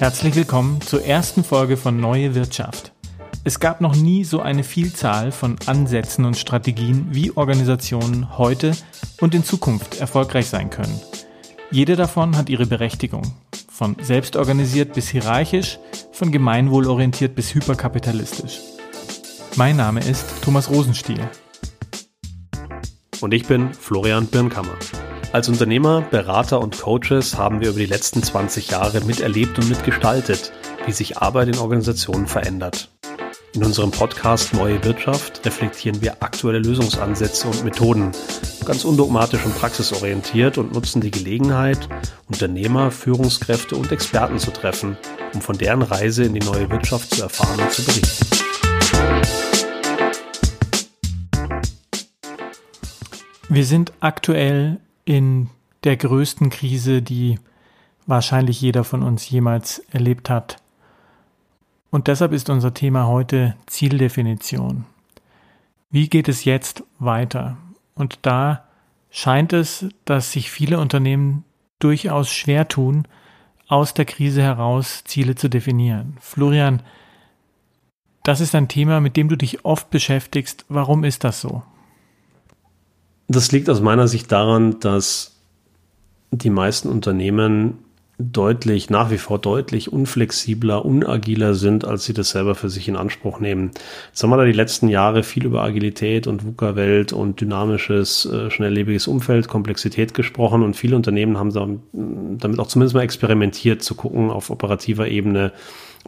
Herzlich willkommen zur ersten Folge von Neue Wirtschaft. Es gab noch nie so eine Vielzahl von Ansätzen und Strategien, wie Organisationen heute und in Zukunft erfolgreich sein können. Jede davon hat ihre Berechtigung. Von selbstorganisiert bis hierarchisch, von gemeinwohlorientiert bis hyperkapitalistisch. Mein Name ist Thomas Rosenstiel. Und ich bin Florian Birnkammer. Als Unternehmer, Berater und Coaches haben wir über die letzten 20 Jahre miterlebt und mitgestaltet, wie sich Arbeit in Organisationen verändert. In unserem Podcast Neue Wirtschaft reflektieren wir aktuelle Lösungsansätze und Methoden, ganz undogmatisch und praxisorientiert und nutzen die Gelegenheit, Unternehmer, Führungskräfte und Experten zu treffen, um von deren Reise in die neue Wirtschaft zu erfahren und zu berichten. Wir sind aktuell in der größten Krise, die wahrscheinlich jeder von uns jemals erlebt hat. Und deshalb ist unser Thema heute Zieldefinition. Wie geht es jetzt weiter? Und da scheint es, dass sich viele Unternehmen durchaus schwer tun, aus der Krise heraus Ziele zu definieren. Florian, das ist ein Thema, mit dem du dich oft beschäftigst. Warum ist das so? Das liegt aus meiner Sicht daran, dass die meisten Unternehmen deutlich, nach wie vor deutlich unflexibler, unagiler sind, als sie das selber für sich in Anspruch nehmen. Jetzt haben wir da die letzten Jahre viel über Agilität und VUCA-Welt und dynamisches, äh, schnelllebiges Umfeld, Komplexität gesprochen und viele Unternehmen haben damit auch zumindest mal experimentiert, zu gucken auf operativer Ebene,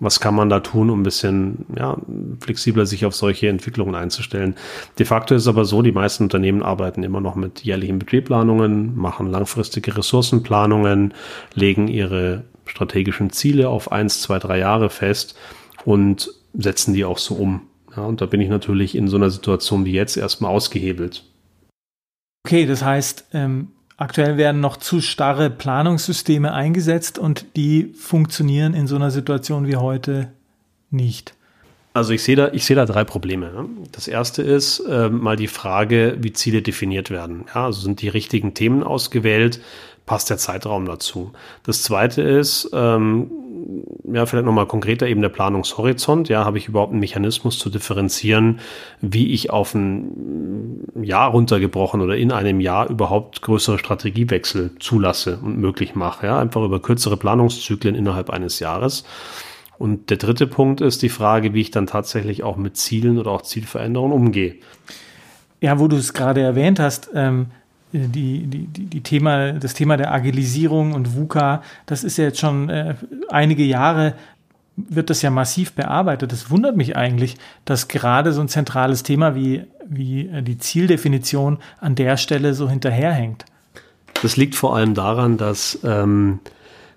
was kann man da tun, um ein bisschen ja, flexibler sich auf solche Entwicklungen einzustellen. De facto ist es aber so, die meisten Unternehmen arbeiten immer noch mit jährlichen Budgetplanungen, machen langfristige Ressourcenplanungen, legen ihre strategischen Ziele auf eins, zwei, drei Jahre fest und setzen die auch so um. Ja, und da bin ich natürlich in so einer Situation wie jetzt erstmal ausgehebelt. Okay, das heißt, ähm, Aktuell werden noch zu starre Planungssysteme eingesetzt und die funktionieren in so einer Situation wie heute nicht. Also ich sehe da, ich da drei Probleme. Das erste ist äh, mal die Frage, wie Ziele definiert werden. Ja, also sind die richtigen Themen ausgewählt? Passt der Zeitraum dazu? Das zweite ist, ähm, ja, vielleicht nochmal konkreter eben der Planungshorizont. Ja, habe ich überhaupt einen Mechanismus zu differenzieren, wie ich auf ein Jahr runtergebrochen oder in einem Jahr überhaupt größere Strategiewechsel zulasse und möglich mache. Ja, einfach über kürzere Planungszyklen innerhalb eines Jahres. Und der dritte Punkt ist die Frage, wie ich dann tatsächlich auch mit Zielen oder auch Zielveränderungen umgehe. Ja, wo du es gerade erwähnt hast, ähm, die, die, die Thema, das Thema der Agilisierung und VUCA, das ist ja jetzt schon äh, einige Jahre wird das ja massiv bearbeitet. Das wundert mich eigentlich, dass gerade so ein zentrales Thema wie, wie äh, die Zieldefinition an der Stelle so hinterherhängt. Das liegt vor allem daran, dass ähm,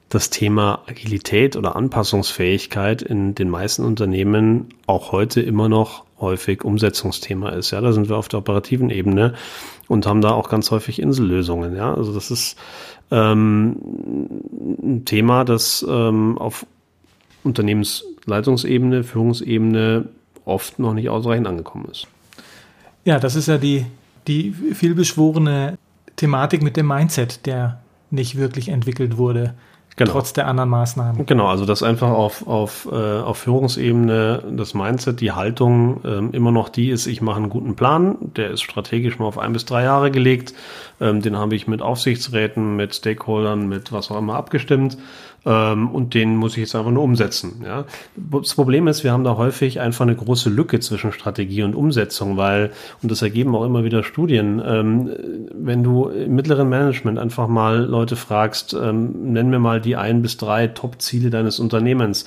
das Thema Agilität oder Anpassungsfähigkeit in den meisten Unternehmen auch heute immer noch häufig Umsetzungsthema ist. Ja, da sind wir auf der operativen Ebene und haben da auch ganz häufig Insellösungen. Ja, also das ist ähm, ein Thema, das ähm, auf Unternehmensleitungsebene, Führungsebene oft noch nicht ausreichend angekommen ist. Ja, das ist ja die, die vielbeschworene Thematik mit dem Mindset, der nicht wirklich entwickelt wurde. Genau. Trotz der anderen Maßnahmen. Genau, also das einfach auf, auf, äh, auf Führungsebene, das Mindset, die Haltung äh, immer noch die ist, ich mache einen guten Plan, der ist strategisch mal auf ein bis drei Jahre gelegt, ähm, den habe ich mit Aufsichtsräten, mit Stakeholdern, mit was auch immer abgestimmt ähm, und den muss ich jetzt einfach nur umsetzen. Ja? Das Problem ist, wir haben da häufig einfach eine große Lücke zwischen Strategie und Umsetzung, weil, und das ergeben auch immer wieder Studien, ähm, wenn du im mittleren Management einfach mal Leute fragst, ähm, nenn mir mal die ein bis drei Top-Ziele deines Unternehmens,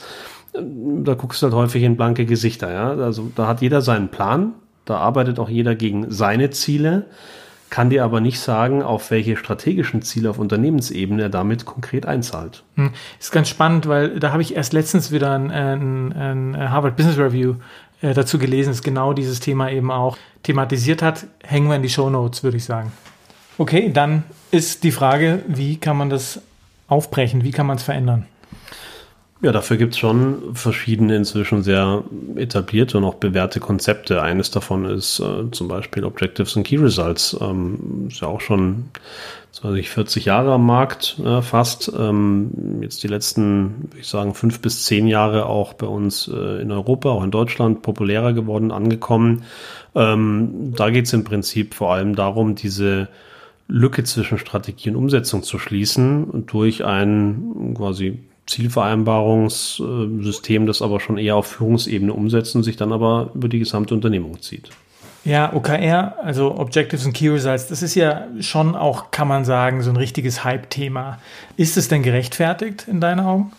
ähm, da guckst du halt häufig in blanke Gesichter. Ja? Also da hat jeder seinen Plan, da arbeitet auch jeder gegen seine Ziele kann dir aber nicht sagen, auf welche strategischen Ziele auf Unternehmensebene er damit konkret einzahlt. Hm. Ist ganz spannend, weil da habe ich erst letztens wieder ein, ein, ein Harvard Business Review äh, dazu gelesen, das genau dieses Thema eben auch thematisiert hat. Hängen wir in die Show Notes, würde ich sagen. Okay, dann ist die Frage, wie kann man das aufbrechen? Wie kann man es verändern? Ja, dafür gibt es schon verschiedene inzwischen sehr etablierte und auch bewährte Konzepte. Eines davon ist äh, zum Beispiel Objectives and Key Results. Ähm, ist ja auch schon 20, 40 Jahre am Markt äh, fast. Ähm, jetzt die letzten, würde ich sagen, fünf bis zehn Jahre auch bei uns äh, in Europa, auch in Deutschland populärer geworden, angekommen. Ähm, da geht es im Prinzip vor allem darum, diese Lücke zwischen Strategie und Umsetzung zu schließen durch ein quasi Zielvereinbarungssystem, das aber schon eher auf Führungsebene umsetzt und sich dann aber über die gesamte Unternehmung zieht. Ja, OKR, also Objectives and Key Results, das ist ja schon auch, kann man sagen, so ein richtiges Hype-Thema. Ist es denn gerechtfertigt in deinen Augen?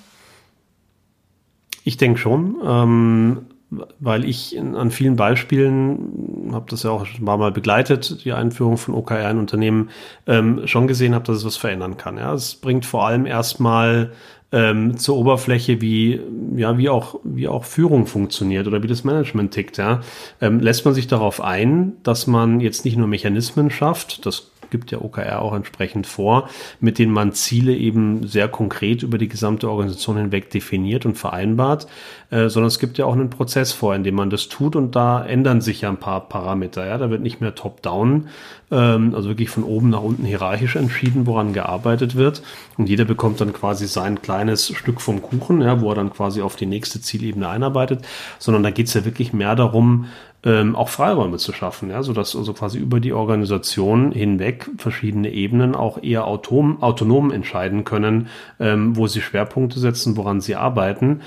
Ich denke schon. Ähm, weil ich an vielen Beispielen, habe das ja auch ein paar Mal begleitet, die Einführung von OKR in Unternehmen, ähm, schon gesehen habe, dass es was verändern kann. Ja, es bringt vor allem erstmal ähm, zur Oberfläche, wie, ja, wie auch, wie auch Führung funktioniert oder wie das Management tickt, ja. Ähm, lässt man sich darauf ein, dass man jetzt nicht nur Mechanismen schafft, das gibt ja OKR auch entsprechend vor, mit denen man Ziele eben sehr konkret über die gesamte Organisation hinweg definiert und vereinbart, äh, sondern es gibt ja auch einen Prozess vor, in dem man das tut und da ändern sich ja ein paar Parameter. Ja, da wird nicht mehr top-down, ähm, also wirklich von oben nach unten hierarchisch entschieden, woran gearbeitet wird. Und jeder bekommt dann quasi sein kleines Stück vom Kuchen, ja, wo er dann quasi auf die nächste Zielebene einarbeitet, sondern da geht es ja wirklich mehr darum, ähm, auch Freiräume zu schaffen, ja, sodass also quasi über die Organisation hinweg verschiedene Ebenen auch eher autom, autonom entscheiden können, ähm, wo sie Schwerpunkte setzen, woran sie arbeiten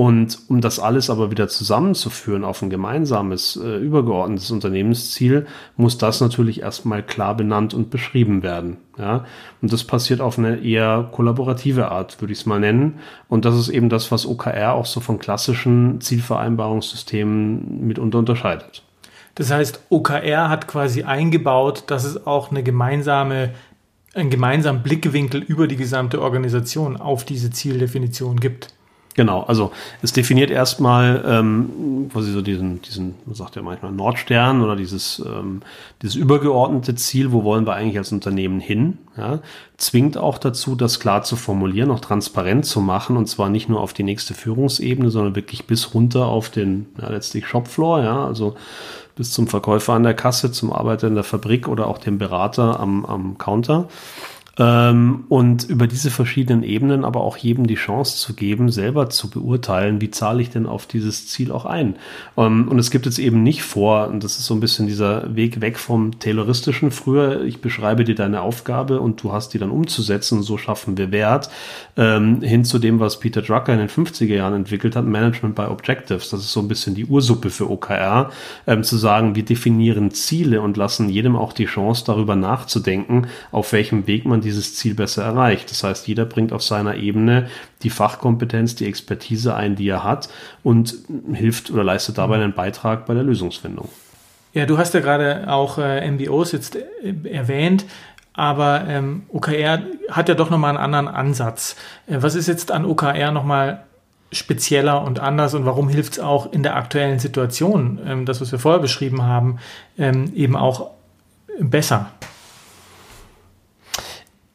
und um das alles aber wieder zusammenzuführen auf ein gemeinsames, äh, übergeordnetes Unternehmensziel, muss das natürlich erstmal klar benannt und beschrieben werden. Ja? Und das passiert auf eine eher kollaborative Art, würde ich es mal nennen. Und das ist eben das, was OKR auch so von klassischen Zielvereinbarungssystemen mitunter unterscheidet. Das heißt, OKR hat quasi eingebaut, dass es auch eine gemeinsame einen gemeinsamen Blickwinkel über die gesamte Organisation auf diese Zieldefinition gibt. Genau, also es definiert erstmal ähm, quasi so diesen, diesen, man sagt ja manchmal Nordstern oder dieses, ähm, dieses übergeordnete Ziel, wo wollen wir eigentlich als Unternehmen hin, ja, zwingt auch dazu, das klar zu formulieren, auch transparent zu machen und zwar nicht nur auf die nächste Führungsebene, sondern wirklich bis runter auf den ja, letztlich Shopfloor, ja, also bis zum Verkäufer an der Kasse, zum Arbeiter in der Fabrik oder auch dem Berater am, am Counter. Ähm, und über diese verschiedenen Ebenen aber auch jedem die Chance zu geben, selber zu beurteilen, wie zahle ich denn auf dieses Ziel auch ein. Ähm, und es gibt jetzt eben nicht vor, und das ist so ein bisschen dieser Weg weg vom Tayloristischen früher, ich beschreibe dir deine Aufgabe und du hast die dann umzusetzen, so schaffen wir Wert, ähm, hin zu dem, was Peter Drucker in den 50er Jahren entwickelt hat, Management by Objectives. Das ist so ein bisschen die Ursuppe für OKR, ähm, zu sagen, wir definieren Ziele und lassen jedem auch die Chance, darüber nachzudenken, auf welchem Weg man die dieses Ziel besser erreicht. Das heißt, jeder bringt auf seiner Ebene die Fachkompetenz, die Expertise ein, die er hat und hilft oder leistet dabei einen Beitrag bei der Lösungsfindung. Ja, du hast ja gerade auch äh, MBOs jetzt äh, erwähnt. Aber ähm, OKR hat ja doch nochmal einen anderen Ansatz. Äh, was ist jetzt an OKR nochmal spezieller und anders und warum hilft es auch in der aktuellen Situation, ähm, das, was wir vorher beschrieben haben, ähm, eben auch besser?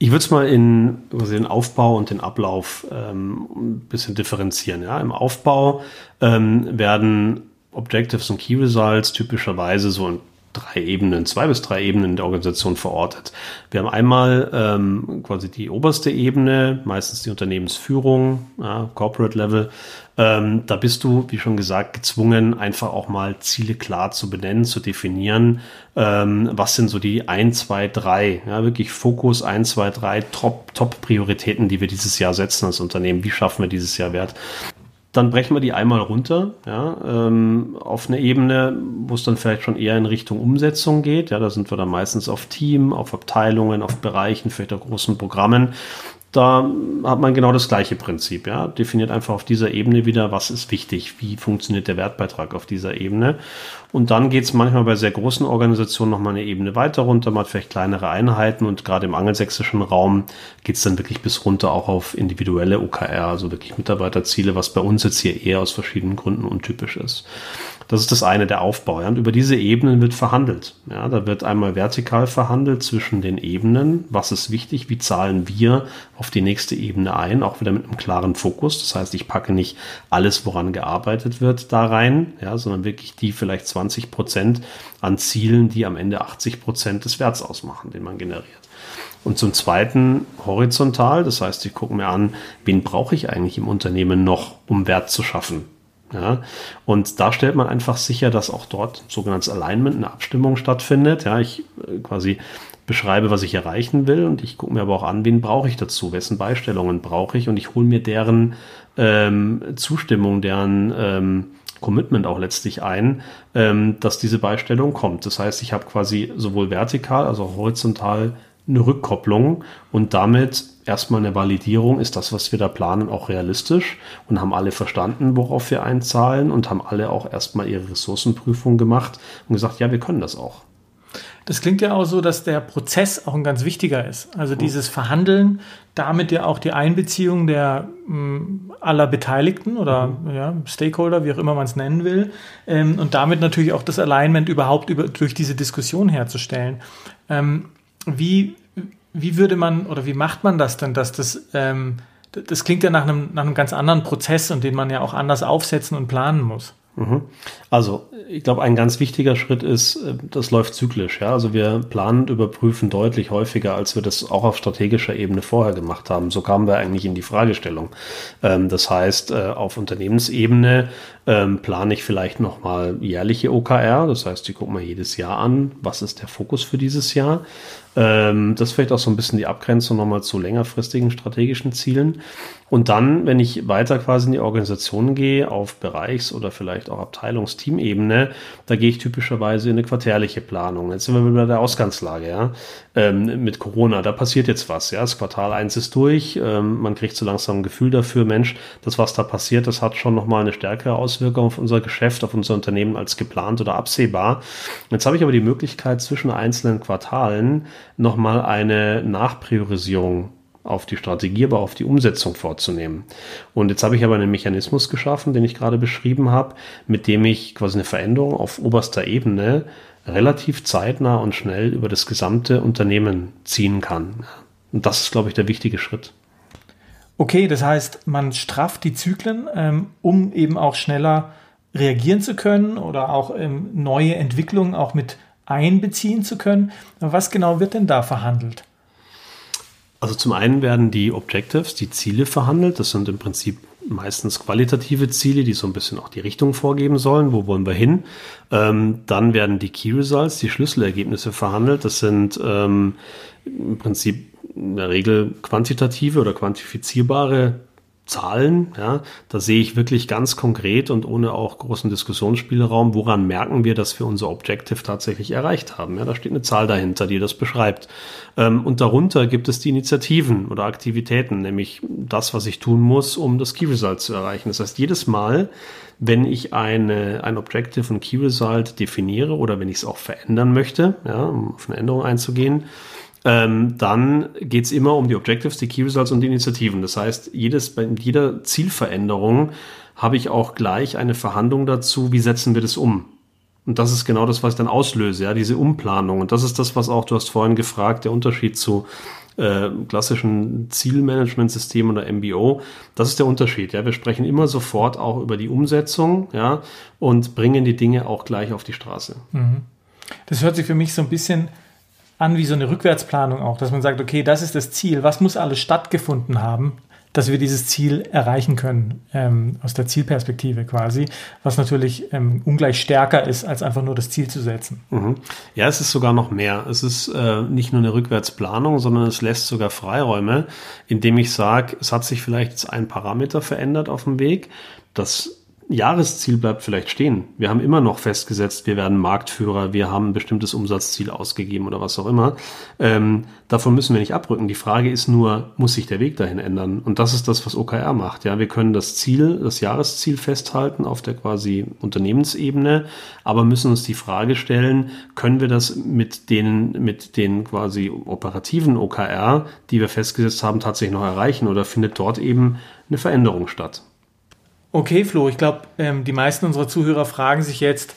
Ich würde es mal in also den Aufbau und den Ablauf ähm, ein bisschen differenzieren. Ja? Im Aufbau ähm, werden Objectives und Key Results typischerweise so in drei Ebenen, zwei bis drei Ebenen der Organisation verortet. Wir haben einmal ähm, quasi die oberste Ebene, meistens die Unternehmensführung, ja, Corporate Level. Ähm, da bist du, wie schon gesagt, gezwungen, einfach auch mal Ziele klar zu benennen, zu definieren. Ähm, was sind so die ein, zwei, drei, ja, wirklich Fokus ein, zwei, drei Top, Top-Prioritäten, die wir dieses Jahr setzen als Unternehmen? Wie schaffen wir dieses Jahr Wert? Dann brechen wir die einmal runter, ja, ähm, auf eine Ebene, wo es dann vielleicht schon eher in Richtung Umsetzung geht. Ja, da sind wir dann meistens auf Team, auf Abteilungen, auf Bereichen, vielleicht auch großen Programmen da hat man genau das gleiche Prinzip. Ja? Definiert einfach auf dieser Ebene wieder, was ist wichtig, wie funktioniert der Wertbeitrag auf dieser Ebene. Und dann geht es manchmal bei sehr großen Organisationen nochmal eine Ebene weiter runter, man hat vielleicht kleinere Einheiten und gerade im angelsächsischen Raum geht es dann wirklich bis runter auch auf individuelle OKR, also wirklich Mitarbeiterziele, was bei uns jetzt hier eher aus verschiedenen Gründen untypisch ist. Das ist das eine, der Aufbau. Ja. Und über diese Ebenen wird verhandelt. Ja, da wird einmal vertikal verhandelt zwischen den Ebenen. Was ist wichtig? Wie zahlen wir auf die nächste Ebene ein? Auch wieder mit einem klaren Fokus. Das heißt, ich packe nicht alles, woran gearbeitet wird, da rein, ja, sondern wirklich die vielleicht 20 Prozent an Zielen, die am Ende 80 Prozent des Werts ausmachen, den man generiert. Und zum Zweiten horizontal, das heißt, ich gucke mir an, wen brauche ich eigentlich im Unternehmen noch, um Wert zu schaffen. Ja, und da stellt man einfach sicher, dass auch dort sogenanntes Alignment, eine Abstimmung stattfindet. Ja, ich äh, quasi beschreibe, was ich erreichen will und ich gucke mir aber auch an, wen brauche ich dazu, wessen Beistellungen brauche ich und ich hole mir deren ähm, Zustimmung, deren ähm, Commitment auch letztlich ein, ähm, dass diese Beistellung kommt. Das heißt, ich habe quasi sowohl vertikal als auch horizontal eine Rückkopplung und damit erstmal eine Validierung, ist das, was wir da planen, auch realistisch und haben alle verstanden, worauf wir einzahlen und haben alle auch erstmal ihre Ressourcenprüfung gemacht und gesagt, ja, wir können das auch. Das klingt ja auch so, dass der Prozess auch ein ganz wichtiger ist. Also dieses Verhandeln, damit ja auch die Einbeziehung der mh, mm, aller Beteiligten oder mhm. ja, Stakeholder, wie auch immer man es nennen will, ähm, und damit natürlich auch das Alignment überhaupt über, durch diese Diskussion herzustellen. Ähm, wie, wie würde man oder wie macht man das denn, dass das, ähm, das klingt ja nach einem, nach einem ganz anderen Prozess und den man ja auch anders aufsetzen und planen muss. Mhm. Also, ich glaube, ein ganz wichtiger Schritt ist, äh, das läuft zyklisch. Ja? Also wir planen und überprüfen deutlich häufiger, als wir das auch auf strategischer Ebene vorher gemacht haben. So kamen wir eigentlich in die Fragestellung. Ähm, das heißt, äh, auf Unternehmensebene ähm, plane ich vielleicht nochmal jährliche OKR. Das heißt, ich gucke mal jedes Jahr an, was ist der Fokus für dieses Jahr. Ähm, das ist vielleicht auch so ein bisschen die Abgrenzung nochmal zu längerfristigen strategischen Zielen. Und dann, wenn ich weiter quasi in die Organisation gehe, auf Bereichs- oder vielleicht auch Abteilungsteamebene, da gehe ich typischerweise in eine quartärliche Planung. Jetzt sind wir bei der Ausgangslage, ja. Ähm, mit Corona, da passiert jetzt was, ja. Das Quartal 1 ist durch, ähm, man kriegt so langsam ein Gefühl dafür, Mensch, das, was da passiert, das hat schon nochmal eine stärkere Auswirkung auf unser Geschäft, auf unser Unternehmen als geplant oder absehbar. Jetzt habe ich aber die Möglichkeit, zwischen einzelnen Quartalen nochmal eine Nachpriorisierung auf die Strategie, aber auf die Umsetzung vorzunehmen. Und jetzt habe ich aber einen Mechanismus geschaffen, den ich gerade beschrieben habe, mit dem ich quasi eine Veränderung auf oberster Ebene relativ zeitnah und schnell über das gesamte Unternehmen ziehen kann. Und das ist, glaube ich, der wichtige Schritt. Okay, das heißt, man strafft die Zyklen, ähm, um eben auch schneller reagieren zu können oder auch ähm, neue Entwicklungen auch mit einbeziehen zu können. Was genau wird denn da verhandelt? Also zum einen werden die Objectives, die Ziele verhandelt. Das sind im Prinzip meistens qualitative Ziele, die so ein bisschen auch die Richtung vorgeben sollen. Wo wollen wir hin? Ähm, dann werden die Key Results, die Schlüsselergebnisse verhandelt. Das sind ähm, im Prinzip in der Regel quantitative oder quantifizierbare Zahlen, ja, da sehe ich wirklich ganz konkret und ohne auch großen Diskussionsspielraum, woran merken wir, dass wir unser Objective tatsächlich erreicht haben. Ja, da steht eine Zahl dahinter, die das beschreibt. Ähm, und darunter gibt es die Initiativen oder Aktivitäten, nämlich das, was ich tun muss, um das Key Result zu erreichen. Das heißt, jedes Mal, wenn ich eine, ein Objective und Key Result definiere oder wenn ich es auch verändern möchte, ja, um auf eine Änderung einzugehen, ähm, dann geht es immer um die Objectives, die Key Results und die Initiativen. Das heißt, jedes, bei jeder Zielveränderung habe ich auch gleich eine Verhandlung dazu, wie setzen wir das um. Und das ist genau das, was ich dann auslöse, ja, diese Umplanung. Und das ist das, was auch, du hast vorhin gefragt, der Unterschied zu äh, klassischen Zielmanagementsystemen oder MBO. Das ist der Unterschied. Ja, wir sprechen immer sofort auch über die Umsetzung, ja, und bringen die Dinge auch gleich auf die Straße. Mhm. Das hört sich für mich so ein bisschen an wie so eine Rückwärtsplanung auch, dass man sagt, okay, das ist das Ziel, was muss alles stattgefunden haben, dass wir dieses Ziel erreichen können, ähm, aus der Zielperspektive quasi, was natürlich ähm, ungleich stärker ist, als einfach nur das Ziel zu setzen. Mhm. Ja, es ist sogar noch mehr. Es ist äh, nicht nur eine Rückwärtsplanung, sondern es lässt sogar Freiräume, indem ich sage, es hat sich vielleicht ein Parameter verändert auf dem Weg. Das Jahresziel bleibt vielleicht stehen. Wir haben immer noch festgesetzt, wir werden Marktführer, wir haben ein bestimmtes Umsatzziel ausgegeben oder was auch immer. Ähm, davon müssen wir nicht abrücken. Die Frage ist nur, muss sich der Weg dahin ändern? Und das ist das, was OKR macht. Ja, wir können das Ziel, das Jahresziel festhalten auf der quasi Unternehmensebene, aber müssen uns die Frage stellen, können wir das mit den, mit den quasi operativen OKR, die wir festgesetzt haben, tatsächlich noch erreichen oder findet dort eben eine Veränderung statt? Okay, Flo, ich glaube, ähm, die meisten unserer Zuhörer fragen sich jetzt,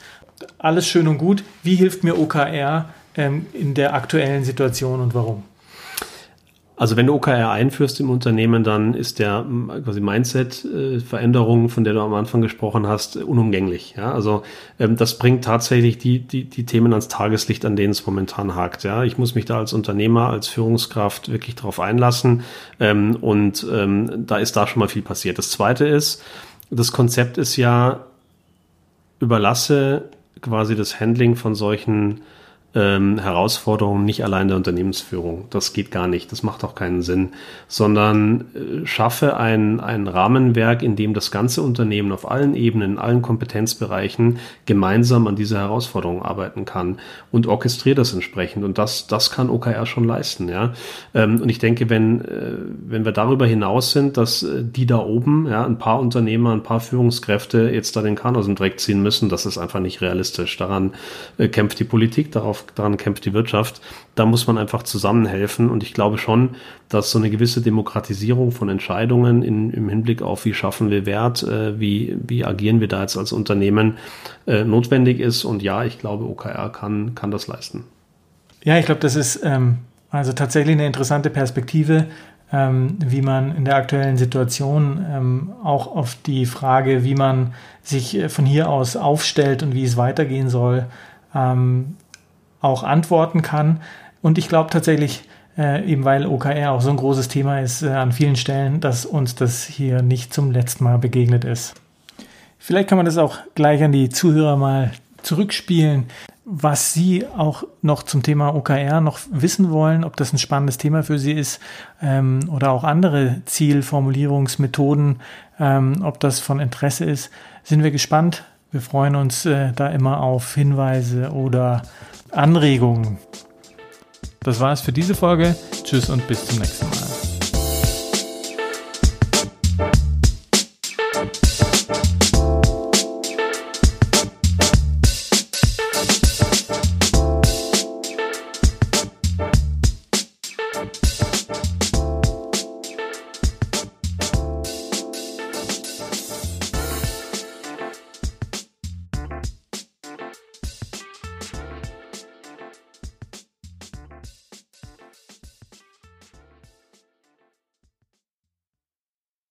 alles schön und gut, wie hilft mir OKR ähm, in der aktuellen Situation und warum? Also wenn du OKR einführst im Unternehmen, dann ist der quasi Mindset-Veränderung, von der du am Anfang gesprochen hast, unumgänglich. Ja? Also ähm, das bringt tatsächlich die, die, die Themen ans Tageslicht, an denen es momentan hakt. Ja? Ich muss mich da als Unternehmer, als Führungskraft wirklich darauf einlassen ähm, und ähm, da ist da schon mal viel passiert. Das Zweite ist, das Konzept ist ja, überlasse quasi das Handling von solchen ähm, Herausforderungen nicht allein der Unternehmensführung. Das geht gar nicht. Das macht auch keinen Sinn. Sondern äh, schaffe ein, ein Rahmenwerk, in dem das ganze Unternehmen auf allen Ebenen, in allen Kompetenzbereichen gemeinsam an dieser Herausforderung arbeiten kann und orchestriere das entsprechend. Und das, das kann OKR schon leisten. Ja? Ähm, und ich denke, wenn, äh, wenn wir darüber hinaus sind, dass äh, die da oben, ja, ein paar Unternehmer, ein paar Führungskräfte jetzt da den Kahn aus dem Dreck ziehen müssen, das ist einfach nicht realistisch. Daran äh, kämpft die Politik, darauf daran kämpft die Wirtschaft. Da muss man einfach zusammenhelfen. Und ich glaube schon, dass so eine gewisse Demokratisierung von Entscheidungen in, im Hinblick auf, wie schaffen wir Wert, äh, wie, wie agieren wir da jetzt als Unternehmen, äh, notwendig ist. Und ja, ich glaube, OKR kann, kann das leisten. Ja, ich glaube, das ist ähm, also tatsächlich eine interessante Perspektive, ähm, wie man in der aktuellen Situation ähm, auch auf die Frage, wie man sich äh, von hier aus aufstellt und wie es weitergehen soll, ähm, auch antworten kann. Und ich glaube tatsächlich, äh, eben weil OKR auch so ein großes Thema ist äh, an vielen Stellen, dass uns das hier nicht zum letzten Mal begegnet ist. Vielleicht kann man das auch gleich an die Zuhörer mal zurückspielen, was Sie auch noch zum Thema OKR noch wissen wollen, ob das ein spannendes Thema für Sie ist ähm, oder auch andere Zielformulierungsmethoden, ähm, ob das von Interesse ist, sind wir gespannt. Wir freuen uns äh, da immer auf Hinweise oder Anregungen. Das war es für diese Folge. Tschüss und bis zum nächsten Mal.